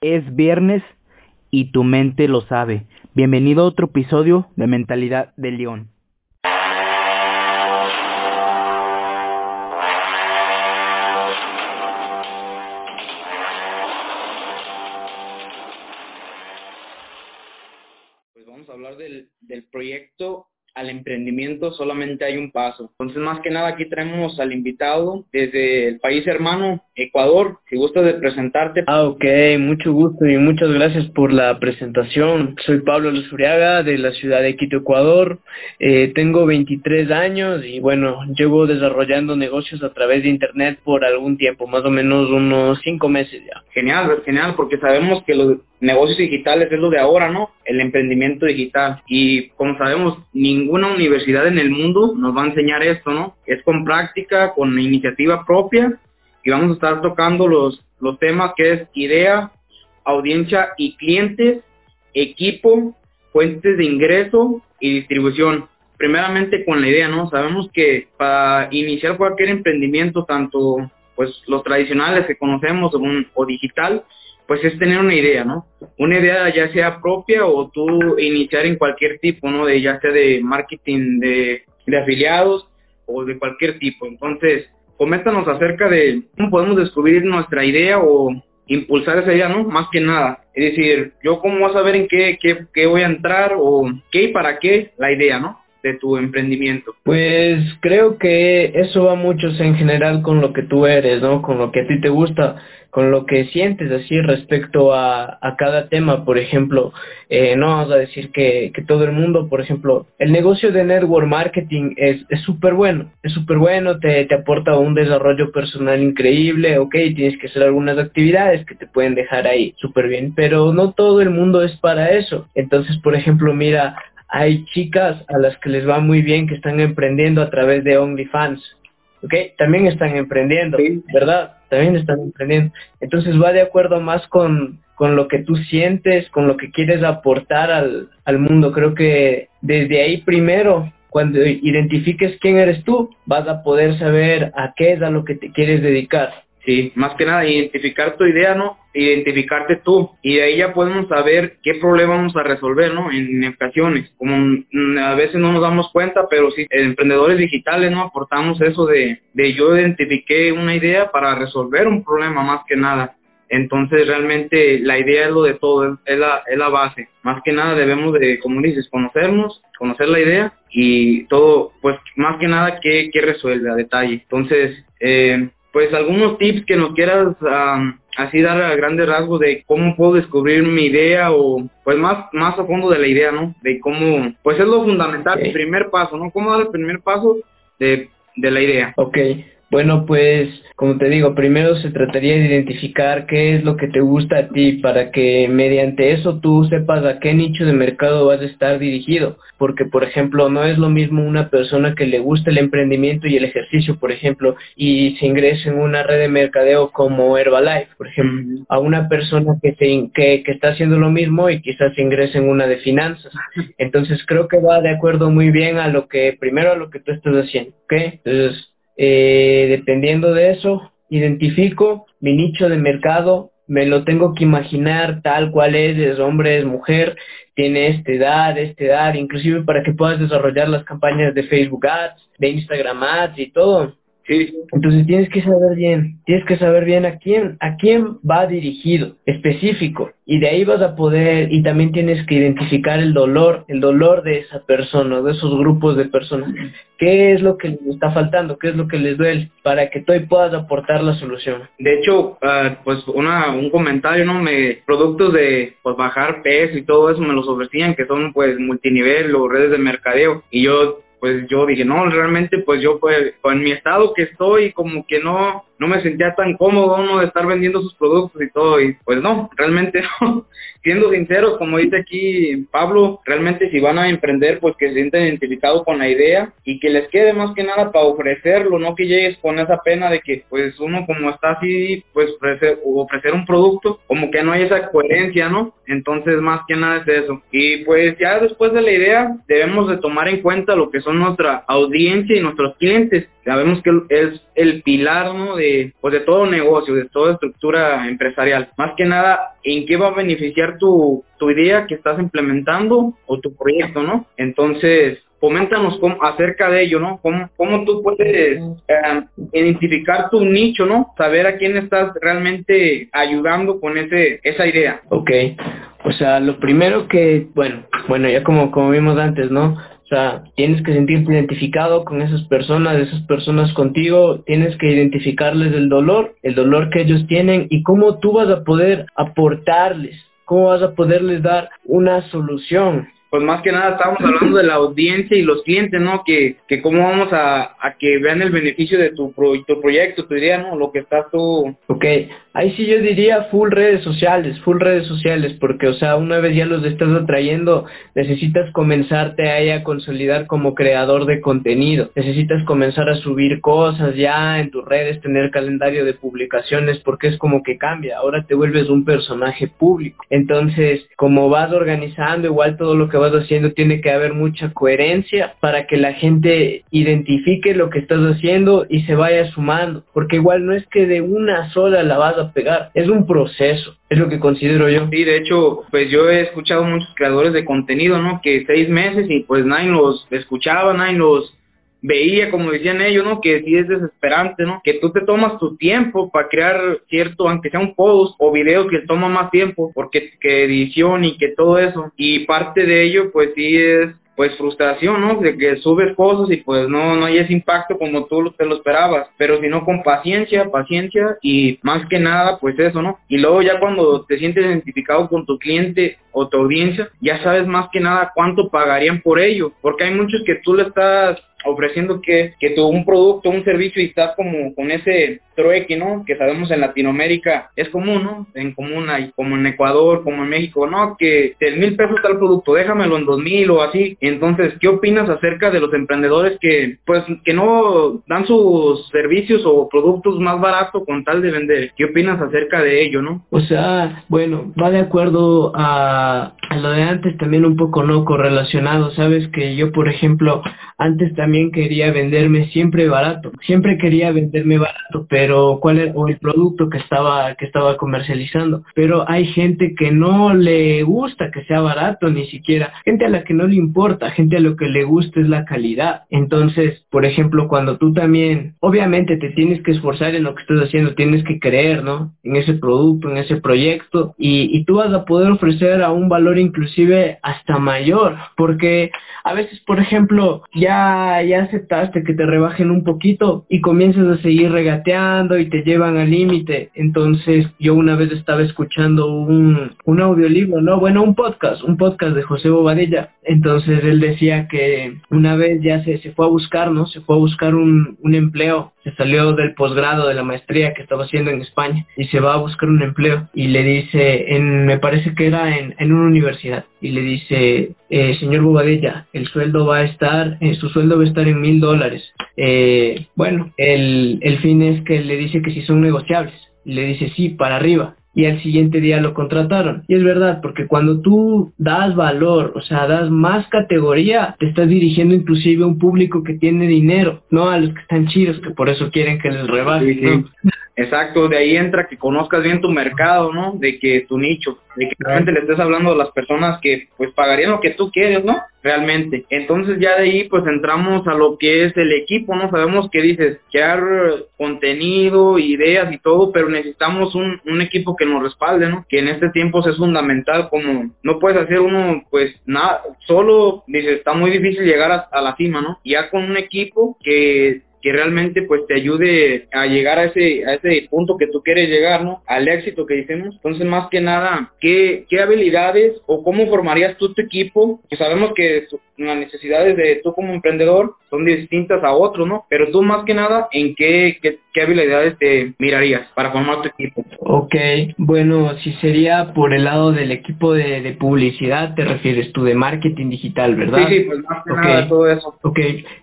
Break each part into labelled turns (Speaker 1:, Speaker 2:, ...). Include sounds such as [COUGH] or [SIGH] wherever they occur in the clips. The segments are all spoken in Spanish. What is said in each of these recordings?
Speaker 1: Es viernes y tu mente lo sabe. Bienvenido a otro episodio de Mentalidad de León. Al emprendimiento solamente hay un paso. Entonces, más que nada, aquí traemos al invitado desde el país hermano, Ecuador. Si gustas de presentarte.
Speaker 2: Ah, ok, mucho gusto y muchas gracias por la presentación. Soy Pablo Luzuriaga de la ciudad de Quito, Ecuador. Eh, tengo 23 años y bueno, llevo desarrollando negocios a través de Internet por algún tiempo, más o menos unos 5 meses ya.
Speaker 1: Genial, genial, porque sabemos que los negocios digitales es lo de ahora, ¿no? El emprendimiento digital. Y como sabemos, ninguna universidad en el mundo nos va a enseñar esto, ¿no? Es con práctica, con iniciativa propia y vamos a estar tocando los, los temas que es idea, audiencia y clientes, equipo, fuentes de ingreso y distribución. Primeramente con la idea, ¿no? Sabemos que para iniciar cualquier emprendimiento, tanto pues los tradicionales que conocemos o digital, pues es tener una idea, ¿no? Una idea ya sea propia o tú iniciar en cualquier tipo, ¿no? De ya sea de marketing de, de afiliados o de cualquier tipo. Entonces, coméntanos acerca de cómo podemos descubrir nuestra idea o impulsar esa idea, ¿no? Más que nada. Es decir, yo cómo vas a ver en qué, qué, qué voy a entrar o qué y para qué la idea, ¿no? De tu emprendimiento?
Speaker 2: Pues creo que eso va mucho en general con lo que tú eres, ¿no? Con lo que a ti te gusta, con lo que sientes así respecto a, a cada tema. Por ejemplo, eh, no vamos a decir que, que todo el mundo, por ejemplo, el negocio de network marketing es súper bueno, es súper bueno, te, te aporta un desarrollo personal increíble, ok, tienes que hacer algunas actividades que te pueden dejar ahí súper bien, pero no todo el mundo es para eso. Entonces, por ejemplo, mira, hay chicas a las que les va muy bien que están emprendiendo a través de OnlyFans, ¿ok? También están emprendiendo, ¿verdad? También están emprendiendo. Entonces va de acuerdo más con, con lo que tú sientes, con lo que quieres aportar al, al mundo. Creo que desde ahí primero, cuando identifiques quién eres tú, vas a poder saber a qué es a lo que te quieres dedicar.
Speaker 1: Sí, más que nada identificar tu idea, ¿no? Identificarte tú y de ahí ya podemos saber qué problema vamos a resolver, ¿no? En, ocasiones, como a veces no nos damos cuenta, pero sí, emprendedores digitales, ¿no? Aportamos eso de, de yo identifiqué una idea para resolver un problema más que nada. Entonces realmente la idea es lo de todo, es la, es la base. Más que nada debemos de, como dices, conocernos, conocer la idea y todo, pues más que nada qué, qué resuelve a detalle. Entonces, eh, pues algunos tips que nos quieras así dar a grandes rasgos de cómo puedo descubrir mi idea o pues más más a fondo de la idea, ¿no? De cómo, pues es lo fundamental, el primer paso, ¿no? ¿Cómo dar el primer paso de, de la idea?
Speaker 2: Ok, bueno, pues como te digo, primero se trataría de identificar qué es lo que te gusta a ti para que mediante eso tú sepas a qué nicho de mercado vas a estar dirigido. Porque, por ejemplo, no es lo mismo una persona que le gusta el emprendimiento y el ejercicio, por ejemplo, y se ingresa en una red de mercadeo como Herbalife, por ejemplo, a una persona que, se, que, que está haciendo lo mismo y quizás se ingrese en una de finanzas. Entonces creo que va de acuerdo muy bien a lo que, primero a lo que tú estás haciendo, ¿ok? Entonces, eh, dependiendo de eso, identifico mi nicho de mercado, me lo tengo que imaginar tal cual es, es hombre, es mujer, tiene esta edad, esta edad, inclusive para que puedas desarrollar las campañas de Facebook Ads, de Instagram Ads y todo.
Speaker 1: Sí.
Speaker 2: Entonces tienes que saber bien, tienes que saber bien a quién, a quién va dirigido, específico, y de ahí vas a poder, y también tienes que identificar el dolor, el dolor de esa persona, de esos grupos de personas. ¿Qué es lo que les está faltando? ¿Qué es lo que les duele? Para que tú ahí puedas aportar la solución.
Speaker 1: De hecho, uh, pues una, un comentario, ¿no? Me, productos de pues bajar peso y todo eso me los ofrecían, que son pues multinivel o redes de mercadeo, y yo pues yo dije, no, realmente pues yo pues con mi estado que estoy como que no no me sentía tan cómodo uno de estar vendiendo sus productos y todo y pues no, realmente [LAUGHS] no. Siendo sinceros, como dice aquí Pablo, realmente si van a emprender pues que se sienten identificados con la idea y que les quede más que nada para ofrecerlo, no que llegues con esa pena de que pues uno como está así pues ofrecer, ofrecer un producto, como que no hay esa coherencia, ¿no? Entonces más que nada es eso. Y pues ya después de la idea debemos de tomar en cuenta lo que son nuestra audiencia y nuestros clientes sabemos que es el pilar, ¿no? De, pues de todo negocio, de toda estructura empresarial. Más que nada, ¿en qué va a beneficiar tu, tu idea que estás implementando o tu proyecto, ¿no? Entonces, coméntanos cómo, acerca de ello, ¿no? ¿Cómo, cómo tú puedes eh, identificar tu nicho, ¿no? Saber a quién estás realmente ayudando con ese esa idea.
Speaker 2: Ok, o sea, lo primero que, bueno, bueno, ya como, como vimos antes, ¿no? O sea, tienes que sentirte identificado con esas personas, esas personas contigo, tienes que identificarles el dolor, el dolor que ellos tienen y cómo tú vas a poder aportarles, cómo vas a poderles dar una solución
Speaker 1: pues más que nada estábamos hablando de la audiencia y los clientes, ¿no? Que, que cómo vamos a, a que vean el beneficio de tu, tu proyecto, tu idea, ¿no? Lo que estás tú...
Speaker 2: Ok, ahí sí yo diría full redes sociales, full redes sociales, porque, o sea, una vez ya los estás atrayendo, necesitas comenzarte ahí a consolidar como creador de contenido, necesitas comenzar a subir cosas ya en tus redes, tener calendario de publicaciones, porque es como que cambia, ahora te vuelves un personaje público. Entonces, como vas organizando igual todo lo que vas haciendo tiene que haber mucha coherencia para que la gente identifique lo que estás haciendo y se vaya sumando, porque igual no es que de una sola la vas a pegar, es un proceso, es lo que considero yo.
Speaker 1: Sí, de hecho, pues yo he escuchado muchos creadores de contenido, ¿no? Que seis meses y pues nadie los escuchaba, nadie los veía, como decían ellos, ¿no? Que sí es desesperante, ¿no? Que tú te tomas tu tiempo para crear cierto, aunque sea un post o video que toma más tiempo, porque que edición y que todo eso. Y parte de ello, pues sí es pues frustración, ¿no? De que subes cosas y pues no, no hay ese impacto como tú te lo esperabas, pero si no con paciencia, paciencia y más que nada pues eso, ¿no? Y luego ya cuando te sientes identificado con tu cliente o tu audiencia, ya sabes más que nada cuánto pagarían por ello, porque hay muchos que tú le estás ofreciendo que, que tu, un producto, un servicio y estás como con ese trueque, ¿no? Que sabemos en Latinoamérica es común, ¿no? En común hay, como en Ecuador, como en México, no, que tres mil pesos está el producto, déjamelo en dos mil o así. Entonces, ¿qué opinas acerca de los emprendedores que, pues, que no dan sus servicios o productos más baratos con tal de vender? ¿Qué opinas acerca de ello, no?
Speaker 2: O sea, bueno, va de acuerdo a, a lo de antes también un poco no correlacionado, sabes que yo, por ejemplo, antes también quería venderme siempre barato, siempre quería venderme barato, pero cuál era o el producto que estaba que estaba comercializando, pero hay gente que no le gusta que sea barato ni siquiera, gente a la que no le importa, gente a lo que le gusta es la calidad. Entonces, por ejemplo, cuando tú también, obviamente te tienes que esforzar en lo que estás haciendo, tienes que creer, ¿no? En ese producto, en ese proyecto y, y tú vas a poder ofrecer a un valor inclusive hasta mayor, porque a veces, por ejemplo, ya ya, aceptaste que te rebajen un poquito y comienzas a seguir regateando y te llevan al límite. Entonces yo una vez estaba escuchando un, un audiolibro, no, bueno, un podcast, un podcast de José Bobadilla. Entonces él decía que una vez ya se, se fue a buscar, ¿no? Se fue a buscar un, un empleo salió del posgrado de la maestría que estaba haciendo en España y se va a buscar un empleo y le dice, en, me parece que era en, en una universidad, y le dice, eh, señor Bobadilla, el sueldo va a estar, eh, su sueldo va a estar en mil dólares. Eh, bueno, el, el fin es que le dice que si son negociables. Le dice sí, para arriba y al siguiente día lo contrataron. Y es verdad, porque cuando tú das valor, o sea, das más categoría, te estás dirigiendo inclusive a un público que tiene dinero, no a los que están chidos, que por eso quieren que les rebajen.
Speaker 1: Exacto, de ahí entra que conozcas bien tu mercado, ¿no? De que tu nicho, de que realmente le estés hablando a las personas que pues pagarían lo que tú quieres, ¿no? Realmente. Entonces ya de ahí pues entramos a lo que es el equipo, ¿no? Sabemos que dices, crear contenido, ideas y todo, pero necesitamos un, un equipo que nos respalde, ¿no? Que en este tiempo es fundamental, como no puedes hacer uno pues nada, solo, dices, está muy difícil llegar a, a la cima, ¿no? Ya con un equipo que que realmente pues te ayude a llegar a ese a ese punto que tú quieres llegar, ¿no? Al éxito que decimos. Entonces, más que nada, ¿qué, qué habilidades o cómo formarías tú tu equipo? Que sabemos que las necesidades de tú como emprendedor son distintas a otros, ¿no? Pero tú más que nada, ¿en qué, qué, habilidades te mirarías para formar tu equipo?
Speaker 2: Ok, bueno, si sería por el lado del equipo de, de publicidad, te refieres tú de marketing digital, ¿verdad?
Speaker 1: Sí, sí, pues más que nada todo eso.
Speaker 2: Ok,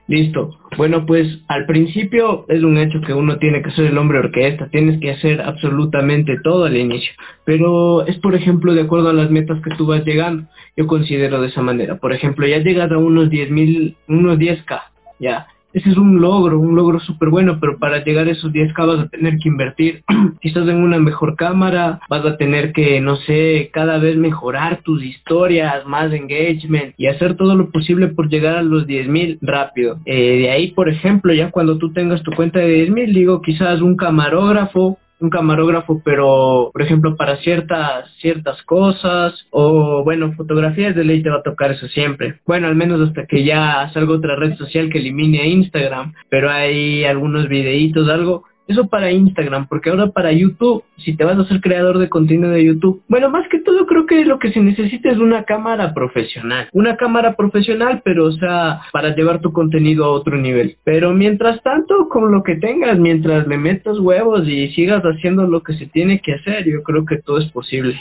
Speaker 2: listo. Bueno, pues al principio es un hecho que uno tiene que ser el hombre orquesta, tienes que hacer absolutamente todo al inicio, pero es por ejemplo de acuerdo a las metas que tú vas llegando, yo considero de esa manera. Por ejemplo, ya llegas a unos 10 mil, unos 10k, ya, ese es un logro, un logro súper bueno, pero para llegar a esos 10K vas a tener que invertir [CLEARS THROAT] quizás en una mejor cámara, vas a tener que, no sé, cada vez mejorar tus historias, más engagement y hacer todo lo posible por llegar a los 10.000 rápido. Eh, de ahí, por ejemplo, ya cuando tú tengas tu cuenta de 10.000, digo, quizás un camarógrafo un camarógrafo, pero por ejemplo para ciertas ciertas cosas o bueno, fotografías de ley te va a tocar eso siempre. Bueno, al menos hasta que ya salga otra red social que elimine a Instagram, pero hay algunos videitos, algo eso para Instagram, porque ahora para YouTube, si te vas a ser creador de contenido de YouTube, bueno, más que todo creo que lo que se necesita es una cámara profesional. Una cámara profesional, pero o sea, para llevar tu contenido a otro nivel. Pero mientras tanto, con lo que tengas, mientras le metas huevos y sigas haciendo lo que se tiene que hacer, yo creo que todo es posible.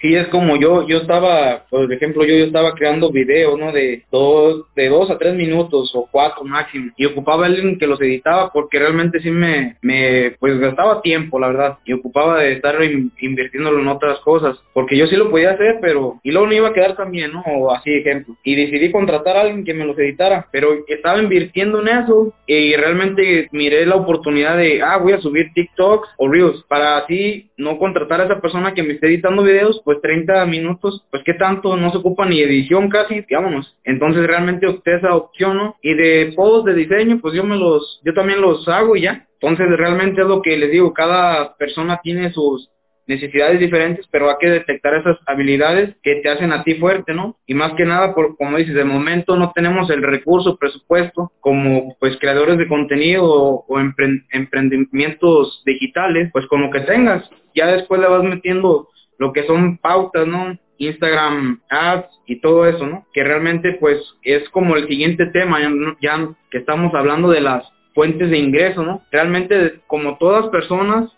Speaker 1: Sí, es como yo, yo estaba, por ejemplo, yo, yo estaba creando videos, ¿no? De dos, de dos a tres minutos o cuatro máximo. Y ocupaba alguien que los editaba porque realmente sí me, me, pues gastaba tiempo, la verdad. Y ocupaba de estar invirtiéndolo en otras cosas. Porque yo sí lo podía hacer, pero, y luego no iba a quedar también, ¿no? O así, ejemplo. Y decidí contratar a alguien que me los editara. Pero estaba invirtiendo en eso y realmente miré la oportunidad de, ah, voy a subir TikToks o Reels para así no contratar a esa persona que me esté editando videos pues 30 minutos, pues qué tanto, no se ocupa ni edición casi, vámonos. Entonces realmente opté esa opción, ¿no? Y de posts de diseño, pues yo me los, yo también los hago y ya. Entonces realmente es lo que les digo, cada persona tiene sus necesidades diferentes, pero hay que detectar esas habilidades que te hacen a ti fuerte, ¿no? Y más que nada, por, como dices, de momento no tenemos el recurso, presupuesto, como pues creadores de contenido o, o emprendimientos digitales, pues con lo que tengas, ya después le vas metiendo lo que son pautas, ¿no? Instagram ads y todo eso, ¿no? Que realmente pues es como el siguiente tema, ya, que estamos hablando de las fuentes de ingreso, ¿no? Realmente como todas personas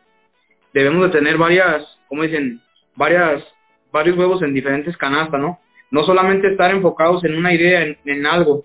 Speaker 1: debemos de tener varias, como dicen, varias, varios huevos en diferentes canastas, ¿no? No solamente estar enfocados en una idea, en, algo.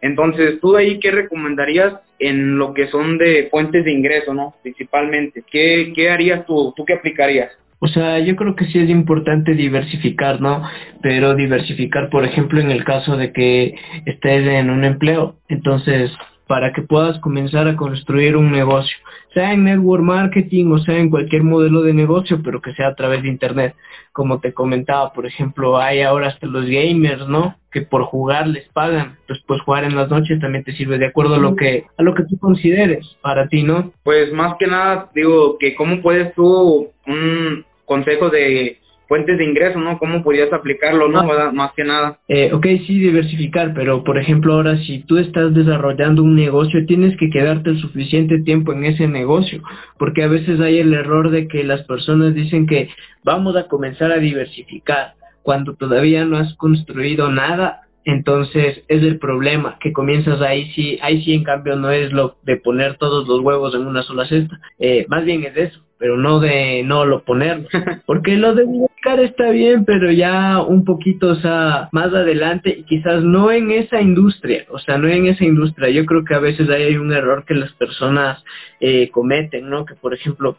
Speaker 1: Entonces, tú de ahí, ¿qué recomendarías en lo que son de fuentes de ingreso, ¿no? Principalmente. ¿Qué, qué harías tú? ¿Tú qué aplicarías?
Speaker 2: O sea, yo creo que sí es importante diversificar, ¿no? Pero diversificar, por ejemplo, en el caso de que estés en un empleo, entonces, para que puedas comenzar a construir un negocio, sea en network marketing o sea en cualquier modelo de negocio, pero que sea a través de internet. Como te comentaba, por ejemplo, hay ahora hasta los gamers, ¿no? Que por jugar les pagan. Entonces, pues jugar en las noches también te sirve de acuerdo a lo que a lo que tú consideres para ti, ¿no?
Speaker 1: Pues más que nada digo que cómo puedes tú un consejo de fuentes de ingreso, ¿no? ¿Cómo podrías aplicarlo, no? Ah. Más que nada.
Speaker 2: Eh, ok, sí, diversificar, pero por ejemplo ahora si tú estás desarrollando un negocio, tienes que quedarte el suficiente tiempo en ese negocio, porque a veces hay el error de que las personas dicen que vamos a comenzar a diversificar cuando todavía no has construido nada entonces es el problema, que comienzas ahí sí, ahí sí en cambio no es lo de poner todos los huevos en una sola cesta, eh, más bien es eso, pero no de no lo poner, [LAUGHS] porque lo de buscar está bien, pero ya un poquito, o sea, más adelante y quizás no en esa industria, o sea, no en esa industria, yo creo que a veces hay un error que las personas eh, cometen, ¿no? Que por ejemplo,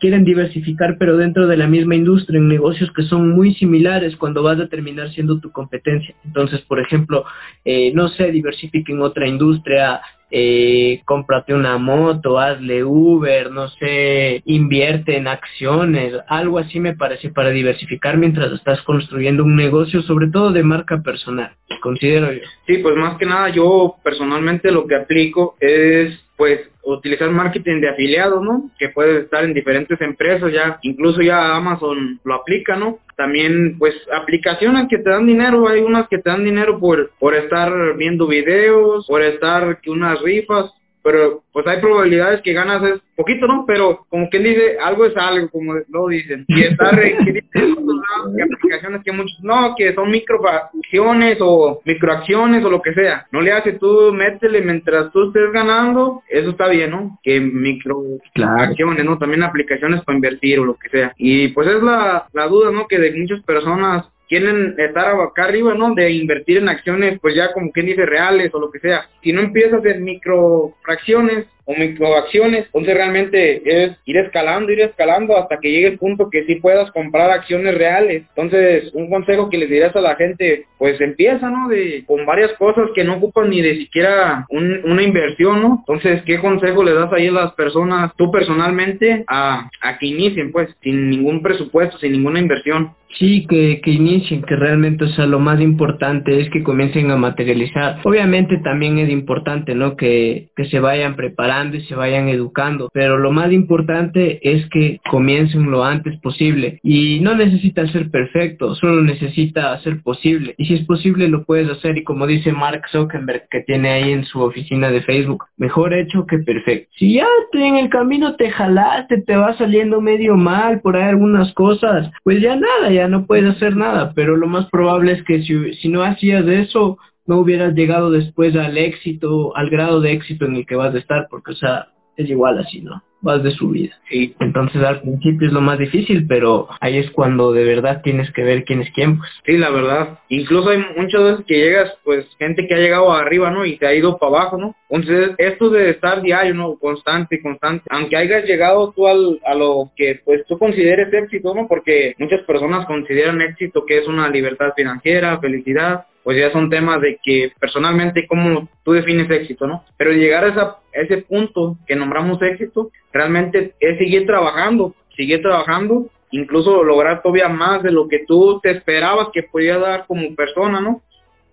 Speaker 2: quieren diversificar, pero dentro de la misma industria, en negocios que son muy similares cuando vas a terminar siendo tu competencia. Entonces, por ejemplo, eh, no sé, diversifique en otra industria, eh, cómprate una moto, hazle Uber, no sé, invierte en acciones, algo así me parece para diversificar mientras estás construyendo un negocio, sobre todo de marca personal, considero yo.
Speaker 1: Sí, pues más que nada yo personalmente lo que aplico es pues utilizar marketing de afiliados, ¿no? Que puede estar en diferentes empresas, ya incluso ya Amazon lo aplica, ¿no? También pues aplicaciones que te dan dinero, hay unas que te dan dinero por por estar viendo videos, por estar que unas rifas, pero pues hay probabilidades que ganas es poquito, ¿no? Pero como quien dice, algo es algo, como lo dicen. Y está [LAUGHS] que aplicaciones que muchos, no, que son microacciones o microacciones o lo que sea. No le hace tú, métele mientras tú estés ganando, eso está bien, ¿no? Que microacciones, ¿no? También aplicaciones para invertir o lo que sea. Y pues es la, la duda, ¿no? Que de muchas personas quieren estar acá arriba, ¿no? De invertir en acciones, pues ya como quien dice reales o lo que sea. Si no empiezas en microfracciones, o microacciones. Entonces realmente es ir escalando, ir escalando hasta que llegue el punto que sí puedas comprar acciones reales. Entonces un consejo que les dirías a la gente, pues empieza, ¿no? De, con varias cosas que no ocupan ni de siquiera una inversión, ¿no? Entonces, ¿qué consejo le das ahí a las personas, tú personalmente, a, a que inicien, pues, sin ningún presupuesto, sin ninguna inversión?
Speaker 2: Sí, que, que inicien, que realmente, o sea, lo más importante es que comiencen a materializar. Obviamente también es importante, ¿no? Que, que se vayan preparando y se vayan educando, pero lo más importante es que comiencen lo antes posible. Y no necesita ser perfecto, solo necesita ser posible. Y si es posible, lo puedes hacer. Y como dice Mark Zuckerberg, que tiene ahí en su oficina de Facebook, mejor hecho que perfecto. Si ya en el camino te jalaste, te va saliendo medio mal por ahí algunas cosas, pues ya nada, ya no puedes hacer nada, pero lo más probable es que si, si no hacías eso, no hubieras llegado después al éxito, al grado de éxito en el que vas a estar, porque, o sea, es igual así, ¿no? Vas de su vida.
Speaker 1: Sí.
Speaker 2: Entonces al principio es lo más difícil, pero ahí es cuando de verdad tienes que ver quién es quién, pues.
Speaker 1: Sí, la verdad. Incluso hay muchas veces que llegas, pues, gente que ha llegado arriba, ¿no? Y te ha ido para abajo, ¿no? Entonces, esto de estar diario, ¿no? Constante, constante. Aunque hayas llegado tú al, a lo que, pues, tú consideres éxito, ¿no? Porque muchas personas consideran éxito que es una libertad financiera, felicidad, pues ya son temas de que personalmente cómo tú defines éxito, ¿no? Pero llegar a, ese punto que nombramos éxito, realmente es seguir trabajando, seguir trabajando, incluso lograr todavía más de lo que tú te esperabas que podía dar como persona, ¿no?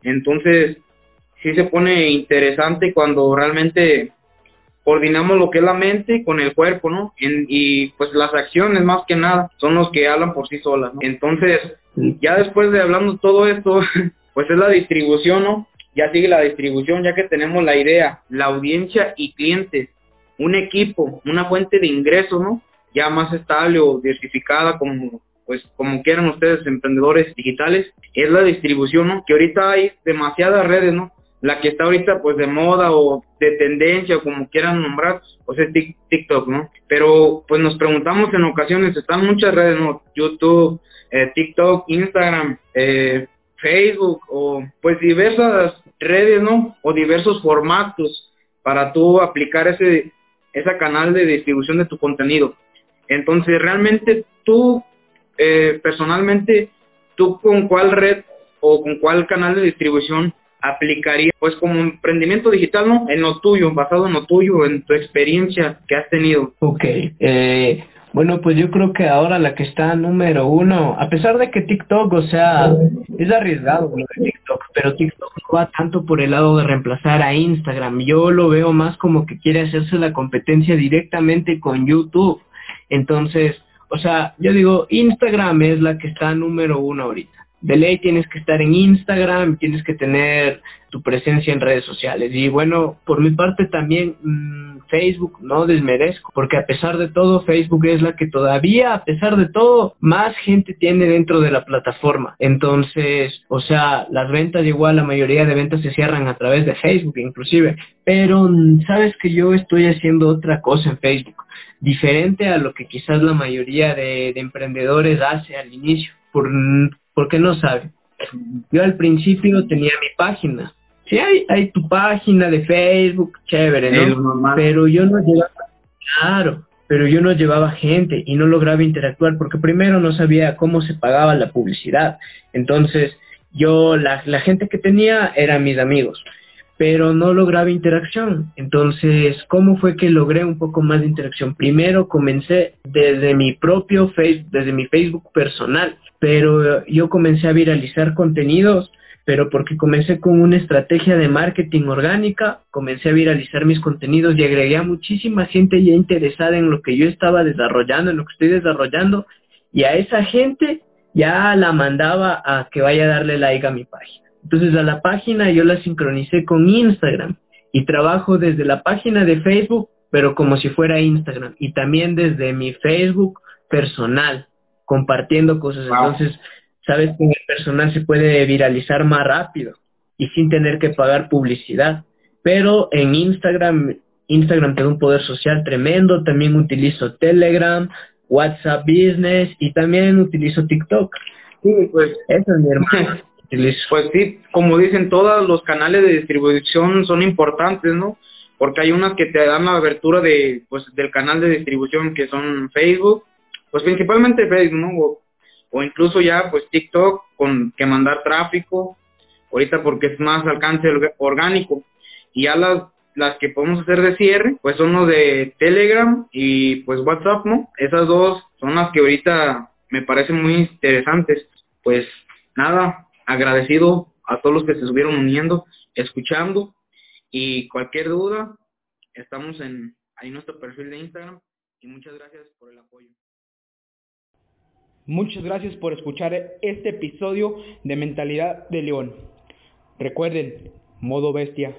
Speaker 1: Entonces, sí se pone interesante cuando realmente coordinamos lo que es la mente con el cuerpo, ¿no? y pues las acciones más que nada son los que hablan por sí solas, ¿no? Entonces, ya después de hablando todo esto, [LAUGHS] pues es la distribución, ¿no? Ya sigue la distribución, ya que tenemos la idea, la audiencia y clientes, un equipo, una fuente de ingreso, ¿no? Ya más estable o diversificada como pues como quieran ustedes emprendedores digitales, es la distribución, ¿no? Que ahorita hay demasiadas redes, ¿no? La que está ahorita pues de moda o de tendencia o como quieran nombrar, pues es TikTok, ¿no? Pero pues nos preguntamos en ocasiones, están muchas redes, ¿no? YouTube, eh, TikTok, Instagram, eh, Facebook o pues diversas redes, ¿no? O diversos formatos para tú aplicar ese, ese canal de distribución de tu contenido. Entonces, realmente tú, eh, personalmente, tú con cuál red o con cuál canal de distribución aplicaría, pues como emprendimiento digital, ¿no? En lo tuyo, basado en lo tuyo, en tu experiencia que has tenido.
Speaker 2: Ok, eh, bueno, pues yo creo que ahora la que está número uno, a pesar de que TikTok, o sea, es arriesgado lo de TikTok, pero TikTok no va tanto por el lado de reemplazar a Instagram. Yo lo veo más como que quiere hacerse la competencia directamente con YouTube. Entonces, o sea, yo digo, Instagram es la que está número uno ahorita de ley tienes que estar en Instagram, tienes que tener tu presencia en redes sociales. Y bueno, por mi parte también mm, Facebook no desmerezco, porque a pesar de todo, Facebook es la que todavía, a pesar de todo, más gente tiene dentro de la plataforma. Entonces, o sea, las ventas igual, la mayoría de ventas se cierran a través de Facebook inclusive. Pero sabes que yo estoy haciendo otra cosa en Facebook, diferente a lo que quizás la mayoría de, de emprendedores hace al inicio. Por, porque no sabe. Yo al principio tenía mi página. Sí, hay, hay tu página de Facebook, chévere, ¿no? Pero yo no llevaba, claro, pero yo no llevaba gente y no lograba interactuar porque primero no sabía cómo se pagaba la publicidad. Entonces, yo, la, la gente que tenía eran mis amigos pero no lograba interacción. Entonces, ¿cómo fue que logré un poco más de interacción? Primero comencé desde mi propio Facebook, desde mi Facebook personal, pero yo comencé a viralizar contenidos, pero porque comencé con una estrategia de marketing orgánica, comencé a viralizar mis contenidos y agregué a muchísima gente ya interesada en lo que yo estaba desarrollando, en lo que estoy desarrollando, y a esa gente ya la mandaba a que vaya a darle like a mi página. Entonces a la página yo la sincronicé con Instagram y trabajo desde la página de Facebook, pero como si fuera Instagram y también desde mi Facebook personal, compartiendo cosas. Entonces, sabes que el personal se puede viralizar más rápido y sin tener que pagar publicidad. Pero en Instagram, Instagram tiene un poder social tremendo, también utilizo Telegram, WhatsApp Business y también utilizo TikTok.
Speaker 1: Sí, pues
Speaker 2: eso es mi hermano. [LAUGHS]
Speaker 1: Pues sí, como dicen, todos los canales de distribución son importantes, ¿no? porque hay unas que te dan la abertura de, pues, del canal de distribución que son Facebook, pues principalmente Facebook, ¿no? O, incluso ya, pues TikTok, con que mandar tráfico, ahorita porque es más alcance orgánico. Y ya las, las que podemos hacer de cierre, pues son los de Telegram y pues WhatsApp, ¿no? Esas dos son las que ahorita me parecen muy interesantes. Pues nada, agradecido a todos los que se estuvieron uniendo, escuchando y cualquier duda, estamos en ahí nuestro perfil de Instagram y muchas gracias por el apoyo.
Speaker 3: Muchas gracias por escuchar este episodio de Mentalidad de León. Recuerden, modo bestia.